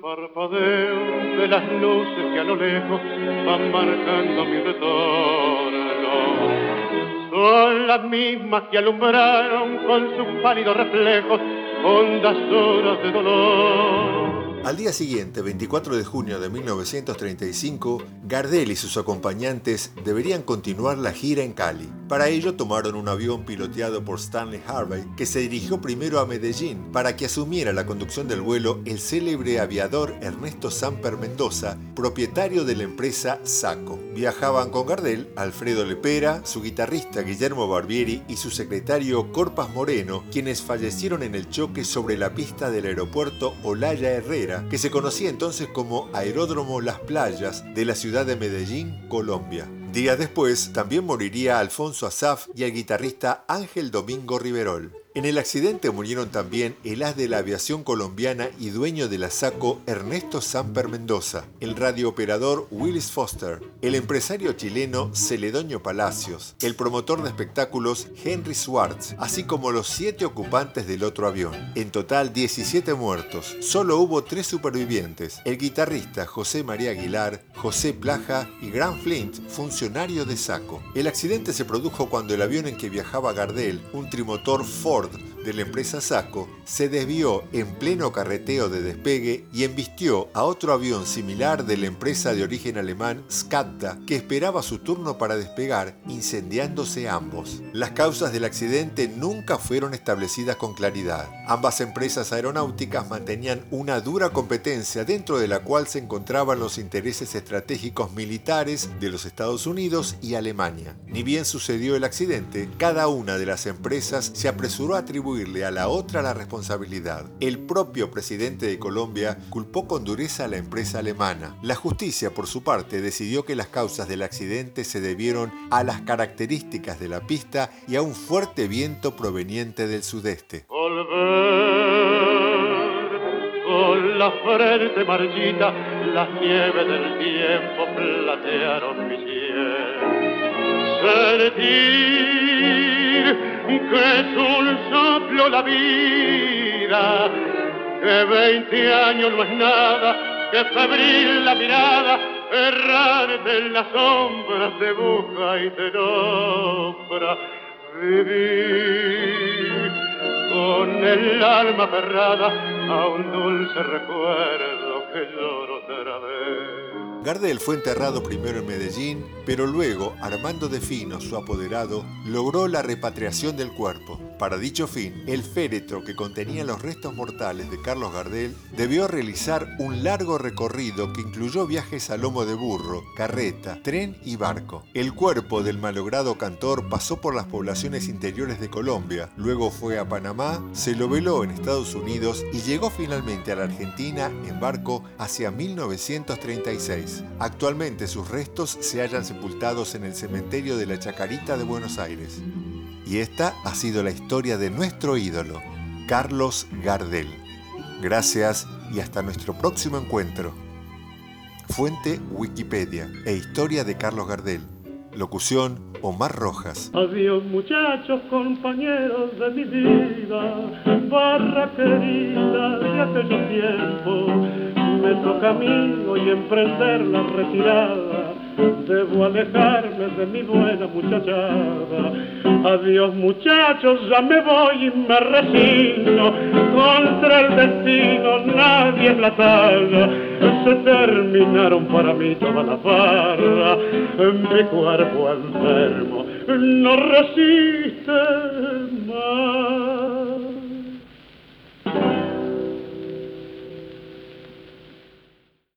Parpadeo de las luces que a lo lejos van marcando mi retorno. Son las mismas que alumbraron con sus pálidos reflejos hondas horas de dolor. Al día siguiente, 24 de junio de 1935, Gardel y sus acompañantes deberían continuar la gira en Cali. Para ello tomaron un avión piloteado por Stanley Harvey que se dirigió primero a Medellín para que asumiera la conducción del vuelo el célebre aviador Ernesto Samper Mendoza, propietario de la empresa Saco. Viajaban con Gardel, Alfredo Lepera, su guitarrista Guillermo Barbieri y su secretario Corpas Moreno, quienes fallecieron en el choque sobre la pista del aeropuerto Olaya Herrera que se conocía entonces como Aeródromo Las Playas de la ciudad de Medellín, Colombia. Días después también moriría Alfonso Azaf y el guitarrista Ángel Domingo Riverol. En el accidente murieron también el as de la aviación colombiana y dueño de la SACO Ernesto Samper Mendoza, el radiooperador Willis Foster, el empresario chileno Celedonio Palacios, el promotor de espectáculos Henry Swartz, así como los siete ocupantes del otro avión. En total 17 muertos, solo hubo tres supervivientes, el guitarrista José María Aguilar, José Plaja y Grant Flint, funcionario de SACO. El accidente se produjo cuando el avión en que viajaba Gardel, un trimotor Ford de la empresa Saco se desvió en pleno carreteo de despegue y embistió a otro avión similar de la empresa de origen alemán Skatta que esperaba su turno para despegar, incendiándose ambos. Las causas del accidente nunca fueron establecidas con claridad. Ambas empresas aeronáuticas mantenían una dura competencia dentro de la cual se encontraban los intereses estratégicos militares de los Estados Unidos y Alemania. Ni bien sucedió el accidente, cada una de las empresas se apresuró atribuirle a la otra la responsabilidad. El propio presidente de Colombia culpó con dureza a la empresa alemana. La justicia, por su parte, decidió que las causas del accidente se debieron a las características de la pista y a un fuerte viento proveniente del sudeste. la frente marchita, las nieves del tiempo platearon mi que es un soplo la vida, que veinte años no es nada, que febril la mirada, errar de las sombras de busca y te nombra, vivir con el alma cerrada a un dulce recuerdo que lloro otra vez. Gardel fue enterrado primero en Medellín, pero luego Armando de Fino, su apoderado, logró la repatriación del cuerpo. Para dicho fin, el féretro que contenía los restos mortales de Carlos Gardel debió realizar un largo recorrido que incluyó viajes a lomo de burro, carreta, tren y barco. El cuerpo del malogrado cantor pasó por las poblaciones interiores de Colombia, luego fue a Panamá, se lo veló en Estados Unidos y llegó finalmente a la Argentina en barco hacia 1936. Actualmente sus restos se hallan sepultados en el cementerio de la Chacarita de Buenos Aires. Y esta ha sido la historia de nuestro ídolo, Carlos Gardel. Gracias y hasta nuestro próximo encuentro. Fuente Wikipedia e historia de Carlos Gardel. Locución Omar Rojas. Adiós muchachos, compañeros de mi vida, barra querida de aquellos tiempos. A mí hoy emprender la retirada debo alejarme de mi buena muchachada. Adiós muchachos, ya me voy y me resigno, contra el destino nadie es la talla. Se terminaron para mí toda la farra, mi cuerpo enfermo no resiste.